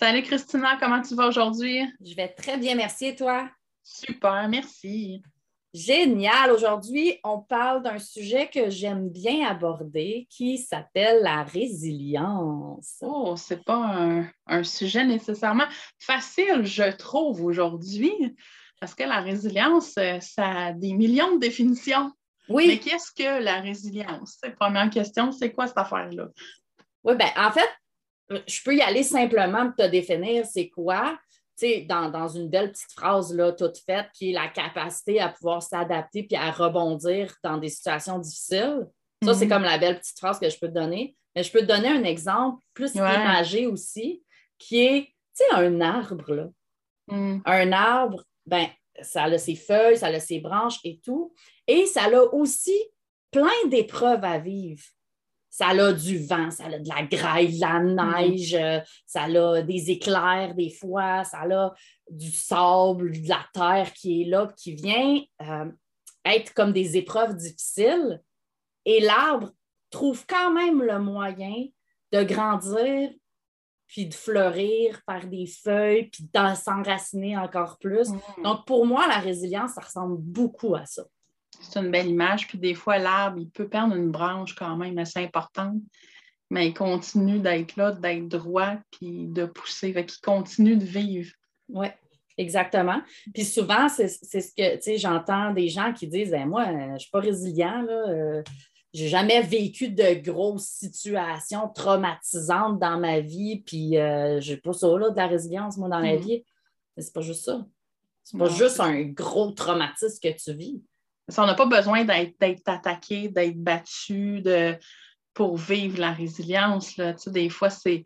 Salut Christina, comment tu vas aujourd'hui? Je vais très bien, merci et toi? Super, merci. Génial. Aujourd'hui, on parle d'un sujet que j'aime bien aborder qui s'appelle la résilience. Oh, c'est pas un, sujet nécessairement facile, je trouve, aujourd'hui, parce que la résilience, euh, ça a des millions de définitions. Oui. Mais qu'est-ce que la résilience? Première question, c'est quoi cette affaire-là? Oui, bien, en fait, je peux y aller simplement pour te définir c'est quoi. Dans, dans, une belle petite phrase là, toute faite, qui est la capacité à pouvoir s'adapter puis à rebondir dans des situations difficiles. Ça, c'est mhm. comme la belle petite phrase que je peux te donner. Mais je peux te donner un exemple plus imagé aussi, qui est un arbre. Là. Mm. Un arbre, ben, ça a ses feuilles, ça a ses branches et tout. Et ça a aussi plein d'épreuves à vivre ça a du vent, ça a de la graille, de la mm-hmm. neige, euh, ça a des éclairs des fois, ça a du sable, de la terre qui est là, qui vient euh, être comme des épreuves difficiles. Et l'arbre trouve quand même le moyen de grandir, puis de fleurir, faire des feuilles, puis de s'enraciner encore plus. Mm-hmm. Donc, pour moi, la résilience, ça ressemble beaucoup à ça c'est une belle image. Puis des fois, l'arbre, il peut perdre une branche quand même assez importante, mais il continue d'être là, d'être droit, puis de pousser. Fait qu'il continue de vivre. Oui, exactement. Puis souvent, c'est ce que, tu sais, j'entends des gens qui disent, ben, moi, je ne suis pas résilient, là. Euh, j'ai jamais vécu de grosses situations traumatisantes dans ma vie, puis euh, je n'ai pas ça, là, de la résilience, moi, dans la mm. vie. Mais c'est pas juste ça. C'est pas juste un gros traumatisme que tu vis on n'a pas besoin d'être attaqué, d'être battu de, pour vivre la résilience. Là. des fois, c'est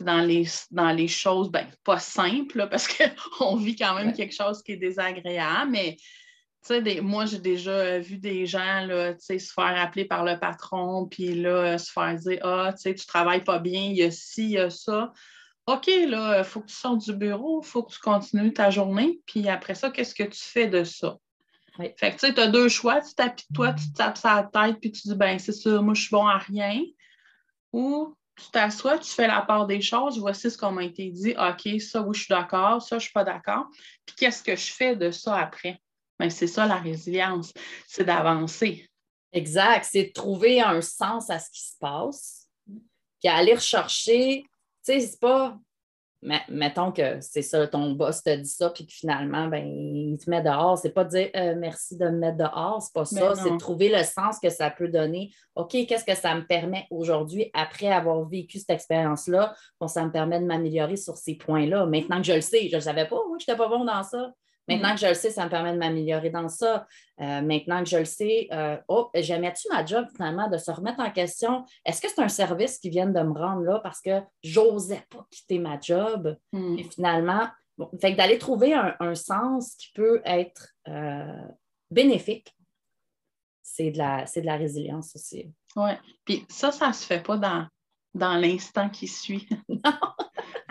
dans les, dans les choses ben, pas simples parce qu'on vit quand même quelque chose qui est désagréable, mais des, moi, j'ai déjà vu des gens là, se faire appeler par le patron, puis là, se faire dire Ah, tu ne travailles pas bien, il y a ci, il y a ça. OK, là, il faut que tu sortes du bureau, il faut que tu continues ta journée, puis après ça, qu'est-ce que tu fais de ça? Fait que tu sais, tu as deux choix, tu t'appuies toi, tu te tapes ça la tête, puis tu dis, ben c'est ça, moi je suis bon à rien. Ou tu t'assois, tu fais la part des choses, voici ce qu'on m'a été dit, OK, ça, oui, je suis d'accord, ça, je ne suis pas d'accord. Puis qu'est-ce que je fais de ça après? Ben, c'est ça la résilience, c'est d'avancer. Exact, c'est de trouver un sens à ce qui se passe, puis aller rechercher, tu sais, c'est pas mettons que c'est ça, ton boss te dit ça, puis que finalement, ben, il te met dehors. C'est pas de dire euh, merci de me mettre dehors, c'est pas ça. C'est de trouver le sens que ça peut donner. OK, qu'est-ce que ça me permet aujourd'hui, après avoir vécu cette expérience-là, bon, ça me permet de m'améliorer sur ces points-là. Maintenant que je le sais, je ne savais pas, moi, je n'étais pas bon dans ça. Maintenant mm. que je le sais, ça me permet de m'améliorer dans ça. Euh, maintenant que je le sais, euh, oh, j'aimais-tu ma job finalement de se remettre en question? Est-ce que c'est un service qui vient de me rendre là parce que j'osais pas quitter ma job? Mm. Et finalement, fait d'aller trouver un, sens qui peut être euh, bénéfique, c'est de, la, de la résilience aussi. Oui. Puis ça, ça ne se fait pas dans, dans l'instant qui suit. non.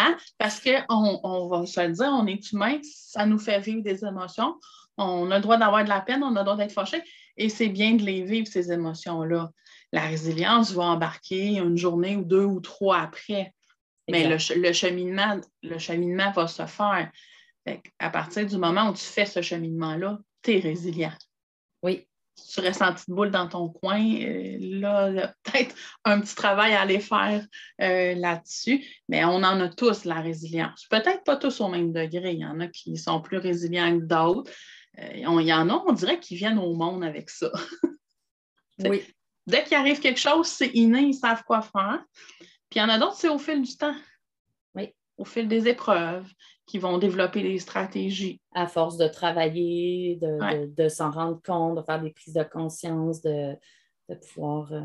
Hein? Parce qu'on on va se le dire, on est humain, ça nous fait vivre des émotions. On a le droit d'avoir de la peine, on a le droit d'être fâché, et c'est bien de les vivre, ces émotions-là. La résilience va embarquer une journée ou deux ou trois après. Mais le, cheminement, le cheminement va se faire. à partir du moment où tu fais ce cheminement-là, tu es résilient. Oui tu restes en petite boule dans ton coin, euh, là, peut-être un petit travail à aller faire euh, là-dessus, mais on en a tous la résilience. Peut-être pas tous au même degré. Il y en a qui sont plus résilients que d'autres. Euh, il y en a, on dirait, qui viennent au monde avec ça. oui. Dès qu'il arrive quelque chose, c'est inné, ils savent quoi faire. Puis il y en a d'autres, c'est au fil du temps. Oui. Au fil des épreuves, qui vont développer des stratégies. À force de travailler, de, s'en rendre compte, de faire des prises de conscience, de, pouvoir. Euh,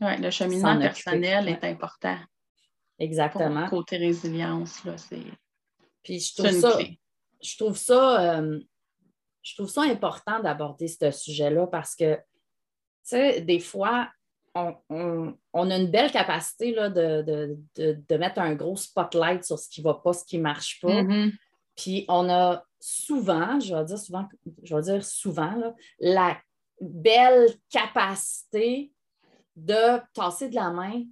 oui, le cheminement personnel est important. Exactement. côté résilience, là, c'est. Puis je trouve ça, je trouve ça, euh, je trouve ça important d'aborder ce sujet-là parce que, tu sais, des fois, on, a une belle capacité là, de, mettre un gros spotlight sur ce qui ne va pas, ce qui ne marche pas. Mm-hmm. Puis on a souvent, je vais dire souvent, je vais dire souvent, la belle capacité de tasser de la main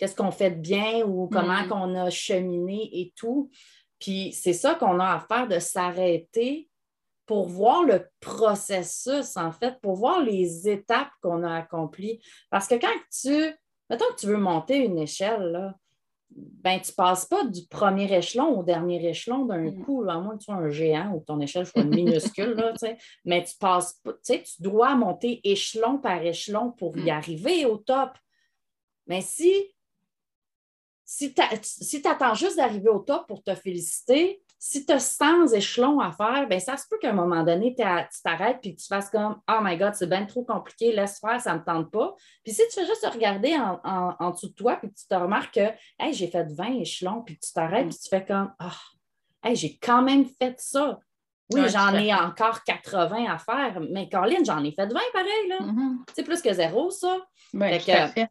qu'est-ce qu'on fait de bien ou comment mm-hmm. qu'on a cheminé et tout. Puis c'est ça qu'on a à faire, de s'arrêter pour voir le processus, en fait, pour voir les étapes qu'on a accomplies. Parce que quand tu, mettons que tu veux monter une échelle, là, ben, tu ne passes pas du premier échelon au dernier échelon d'un mm. coup, à moins que tu sois un géant ou que ton échelle soit minuscule, là, mais tu passes tu dois monter échelon par échelon pour y mm. arriver au top. Mais si si tu attends juste d'arriver au top pour te féliciter, si tu as 100 échelons à faire, bien, ça se peut qu'à un moment donné, tu t'arrêtes et que tu fasses comme Oh my God, c'est bien trop compliqué, laisse faire, ça ne me tente pas. Puis si tu fais juste regarder en, dessous de toi puis tu te remarques que hey, j'ai fait 20 échelons, puis tu t'arrêtes puis tu fais comme Ah, hey, j'ai quand même fait ça. Oui, j'en ai encore 80 à faire, mais Caroline, j'en ai fait 20 pareil. là. Mm-hmm. C'est plus que zéro, ça. Oui, fait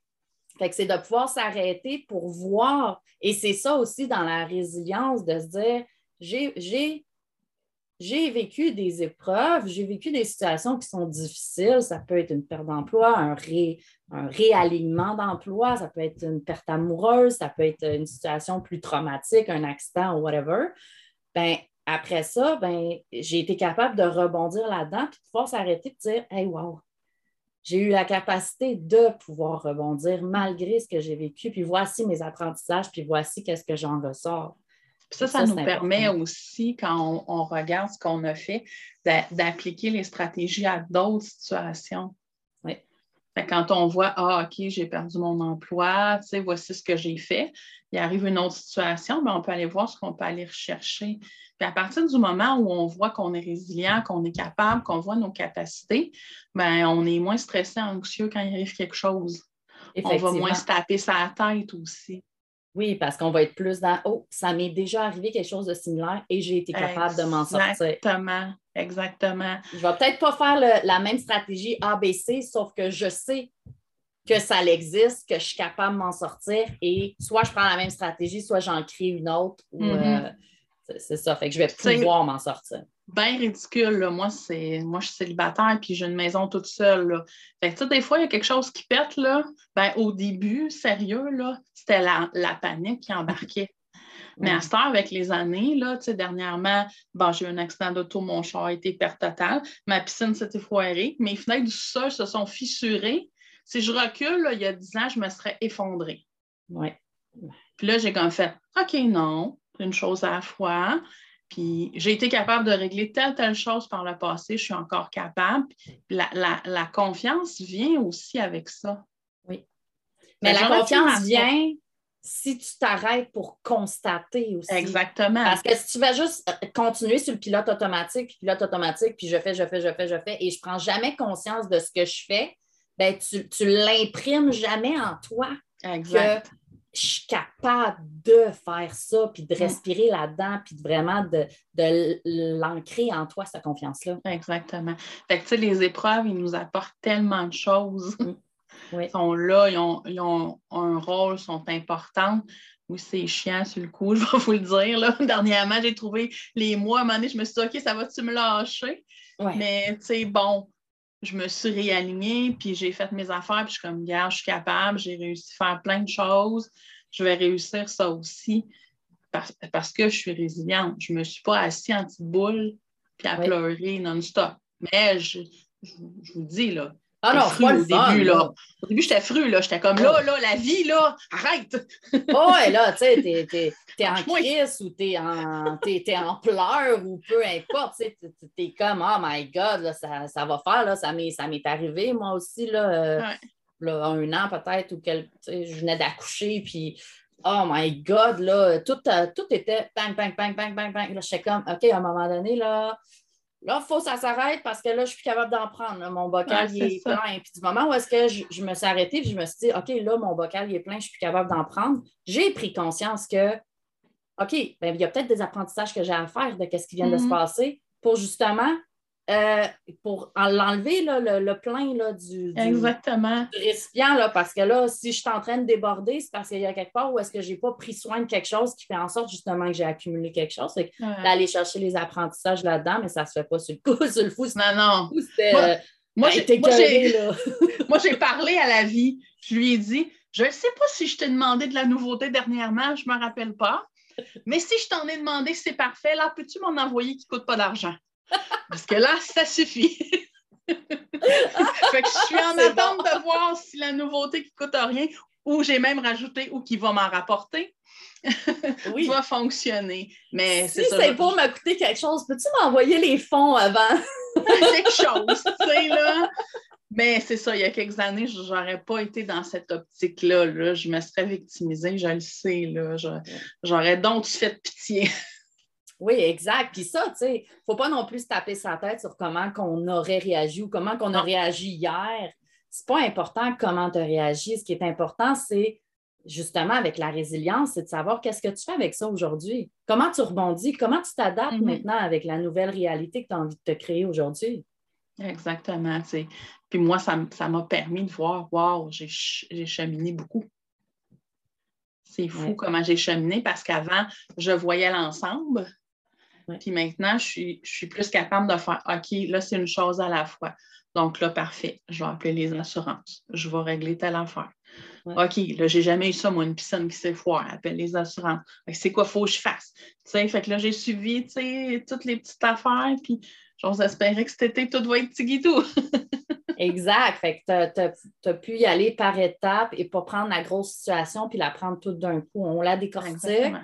fait que c'est de pouvoir s'arrêter pour voir. Et c'est ça aussi dans la résilience, de se dire, j'ai, vécu des épreuves, j'ai vécu des situations qui sont difficiles. Ça peut être une perte d'emploi, un, un réalignement d'emploi, ça peut être une perte amoureuse, ça peut être une situation plus traumatique, un accident ou whatever. Ben, après ça, ben, j'ai été capable de rebondir là-dedans puis de pouvoir s'arrêter et dire Hey, wow, j'ai eu la capacité de pouvoir rebondir malgré ce que j'ai vécu, puis voici mes apprentissages, puis voici qu'est-ce que j'en ressors. Ça, ça, nous permet aussi, quand on, regarde ce qu'on a fait, d'appliquer les stratégies à d'autres situations. Oui. Quand on voit, ah, OK, j'ai perdu mon emploi, tu sais, voici ce que j'ai fait, il arrive une autre situation, mais on peut aller voir ce qu'on peut aller rechercher. Puis à partir du moment où on voit qu'on est résilient, qu'on est capable, qu'on voit nos capacités, ben, on est moins stressé, anxieux quand il arrive quelque chose. On va moins se taper sa tête aussi. Oui, parce qu'on va être plus dans Oh, ça m'est déjà arrivé quelque chose de similaire et j'ai été capable de m'en sortir. Exactement, exactement. Je ne vais peut-être pas faire la même stratégie ABC, sauf que je sais que ça existe, que je suis capable de m'en sortir et soit je prends la même stratégie, soit j'en crée une autre. Mm-hmm. Euh, c'est ça. Fait que je vais pouvoir m'en sortir. Bien ridicule, Moi, c'est moi, je suis célibataire puis j'ai une maison toute seule. Là. Fait que, des fois, il y a quelque chose qui pète, là. Ben, au début, sérieux, là, c'était la, panique qui embarquait. Mais à ce temps, avec les années, là, dernièrement, bon, j'ai eu un accident d'auto, mon char a été perte totale, ma piscine s'était foirée, mes fenêtres du sol se sont fissurées. Si je recule, il y a 10 ans, je me serais effondrée. Oui. Puis là, j'ai comme fait OK, non, une chose à la fois. Puis j'ai été capable de régler telle, telle chose par le passé, je suis encore capable. La, confiance vient aussi avec ça. Oui. Mais la confiance vient si tu t'arrêtes pour constater aussi. Exactement. Parce que si tu vas juste euh, continuer sur le pilote automatique, pilote automatique, puis je fais, je fais, je fais, je fais, et je ne prends jamais conscience de ce que je fais, ben tu, tu l'imprimes jamais en toi. Exact je suis capable de faire ça, puis de respirer là-dedans, puis de vraiment de, l'ancrer en toi, cette confiance-là. Exactement. Fait que, tu sais, les épreuves, ils nous apportent tellement de choses. Mm. Ils sont là, ils ont, un rôle, sont importants. Oui, c'est chiant sur le coup, je vais vous le dire. Là. Dernièrement, j'ai trouvé les mois, à un moment donné, je me suis dit, OK, ça va-tu me lâcher? Mais, tu sais, bon, je me suis réalignée, puis j'ai fait mes affaires, puis je suis comme, gars, je suis capable, j'ai réussi à faire plein de choses, je vais réussir ça aussi parce, que je suis résiliente. Je ne me suis pas assise en petite boule puis à pleurer non-stop. Mais je, vous dis, là, ah non, fru, au début, là. Au début, j'étais fru, là. J'étais comme, là, là, la vie, là, arrête! oh, et là, tu sais, t'es, es, en crise ou t'es en, es, en pleurs ou peu importe, tu sais, t'es comme, oh my God, là, ça, ça va faire, là, ça m'est, ça m'est arrivé, moi aussi, là, euh, là un an peut-être, ou quel, je venais d'accoucher, puis oh my God, là, tout, euh, tout était bang, bang, bang, bang, bang, bang. Là, j'étais comme, OK, à un moment donné, là, Là, il faut que ça s'arrête parce que là, je suis plus capable d'en prendre. Mon bocal est, plein. Puis du moment où est-ce que je, me suis arrêtée, puis je me suis dit, OK, là, mon bocal est plein, je suis plus capable d'en prendre, j'ai pris conscience que OK, ben, il y a peut-être des apprentissages que j'ai à faire de ce qui vient de se Mhm. passer pour justement euh, pour en- l'enlever le, le plein là, du, du- Exactement. du récipient, là, parce que là, si je suis en train de déborder, c'est parce qu'il y a quelque part où est-ce que je n'ai pas pris soin de quelque chose qui fait en sorte justement que j'ai accumulé quelque chose. Ouais. d'aller chercher les apprentissages là-dedans, mais ça ne se fait pas sur le coup. Sur le fou, Non, non. Moi, euh, ben. Moi, j'ai parlé à la vie. Je lui ai dit, je ne sais pas si je t'ai demandé de la nouveauté dernièrement, je ne me rappelle pas. Mais si je t'en ai demandé, c'est parfait. Là, peux-tu m'en envoyer qui ne coûte pas d'argent? Parce que là, ça suffit. fait que je suis en attente de voir si la nouveauté qui ne coûte rien, ou j'ai même rajouté, ou qui va m'en rapporter, Oui. va fonctionner. Mais Si c'est pour me coûter quelque chose, peux-tu m'envoyer les fonds avant? quelque chose, tu sais, là. Mais c'est ça, il y a quelques années, je n'aurais pas été dans cette optique-là. là. Je me serais victimisée, je le sais. J'aurais donc fait pitié. Oui, exact. Puis ça, tu sais, il ne faut pas non plus se taper sa tête sur comment qu'on aurait réagi ou comment qu'on a réagi hier. C'est pas important comment tu as réagi. Ce qui est important, c'est justement avec la résilience, c'est de savoir qu'est-ce que tu fais avec ça aujourd'hui. Comment tu rebondis, comment tu t'adaptes Mhm. maintenant avec la nouvelle réalité que tu as envie de te créer aujourd'hui? Exactement. tu sais. Puis moi, ça m'a permis de voir, wow, j'ai ch- j'ai cheminé beaucoup. C'est fou Ouais. comment j'ai cheminé parce qu'avant, je voyais l'ensemble. Ouais. Puis maintenant, je suis, je suis plus capable de faire OK, là, c'est une chose à la fois. Donc là, parfait, je vais appeler les assurances. Je vais régler telle affaire. Ouais. OK, là, j'ai jamais eu ça, moi, une piscine qui s'est foire. Appelle les assurances. C'est quoi, faut que je fasse? Tu sais, fait que là, j'ai suivi, tu sais, toutes les petites affaires. Puis j'ose espérer que cet été, tout va être tigidou. Exact. Fait que tu as, pu y aller par étapes et pas prendre la grosse situation puis la prendre toute d'un coup. On la décortique. Exactement.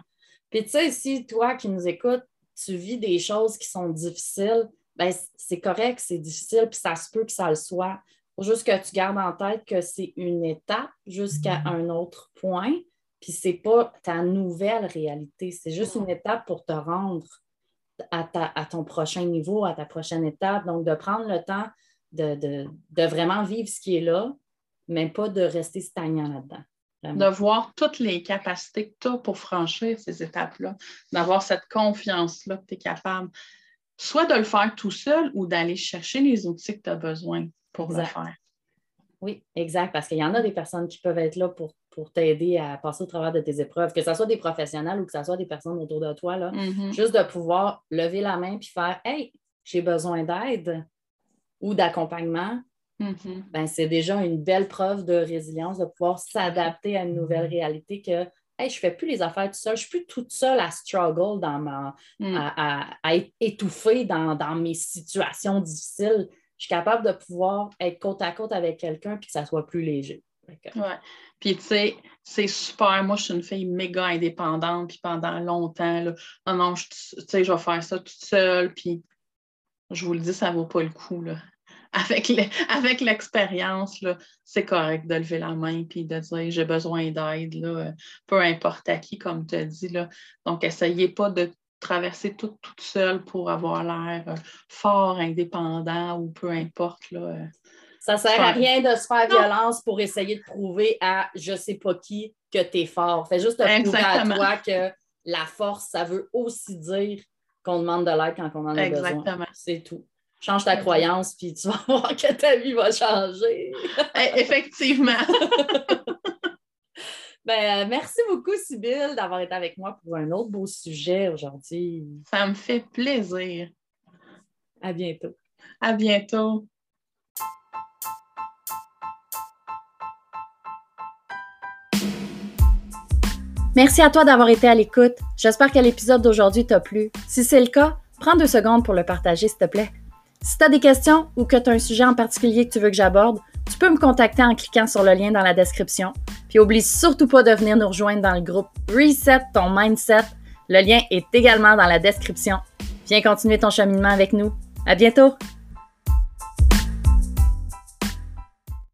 Puis tu sais, si toi qui nous écoutes, tu vis des choses qui sont difficiles, ben c'est correct, c'est difficile, puis ça se peut que ça le soit. Faut juste que tu gardes en tête que c'est une étape jusqu'à un autre point, puis c'est pas ta nouvelle réalité, c'est juste une étape pour te rendre à, ta- à ton prochain niveau, à ta prochaine étape. Donc, de prendre le temps de, de- de vraiment vivre ce qui est là, mais pas de rester stagnant là-dedans. De voir toutes les capacités que tu as pour franchir ces étapes-là, d'avoir cette confiance-là que tu es capable, soit de le faire tout seul ou d'aller chercher les outils que tu as besoin pour le faire. Oui, exact, parce qu'il y en a des personnes qui peuvent être là pour, pour t'aider à passer au travers de tes épreuves, que ce soit des professionnels ou que ce soit des personnes autour de toi. Là. Mhm. Juste de pouvoir lever la main puis faire Hey, j'ai besoin d'aide ou d'accompagnement, Mhm. ben, c'est déjà une belle preuve de résilience de pouvoir s'adapter à une nouvelle réalité que hey, je ne fais plus les affaires tout seul, je ne suis plus toute seule à struggle dans ma, Mm. à, à- à être étouffée dans, dans mes situations difficiles. Je suis capable de pouvoir être côte à côte avec quelqu'un puis que ça soit plus léger. Ouais. Puis, tu sais, c'est super. Moi, je suis une fille méga indépendante. Puis, pendant longtemps, là, non, non, je, tu sais, je vais faire ça toute seule. Puis, je vous le dis, ça ne vaut pas le coup. Là. Avec, le- avec l'expérience, là, c'est correct de lever la main puis de dire j'ai besoin d'aide, là, euh, peu importe à qui, comme tu as dit. Là. Donc, essayez pas de traverser tout toute seule pour avoir l'air euh, fort, indépendant ou peu importe. Là, euh. Ça ne sert à rien de se faire Non. violence pour essayer de prouver à je ne sais pas qui que tu es fort. Fais juste te prouver à toi que la force, ça veut aussi dire qu'on demande de l'aide quand on en a besoin. Exactement. C'est tout. Change ta croyance, puis tu vas voir que ta vie va changer. Eh, Effectivement. Ben, euh, merci beaucoup, Sybille, d'avoir été avec moi pour un autre beau sujet aujourd'hui. Ça me fait plaisir. À bientôt. À bientôt. Merci à toi d'avoir été à l'écoute. J'espère que l'épisode d'aujourd'hui t'a plu. Si c'est le cas, prends deux secondes pour le partager, s'il te plaît. Si tu as des questions ou que tu as un sujet en particulier que tu veux que j'aborde, tu peux me contacter en cliquant sur le lien dans la description. Puis oublie surtout pas de venir nous rejoindre dans le groupe Reset ton mindset. Le lien est également dans la description. Viens continuer ton cheminement avec nous. À bientôt!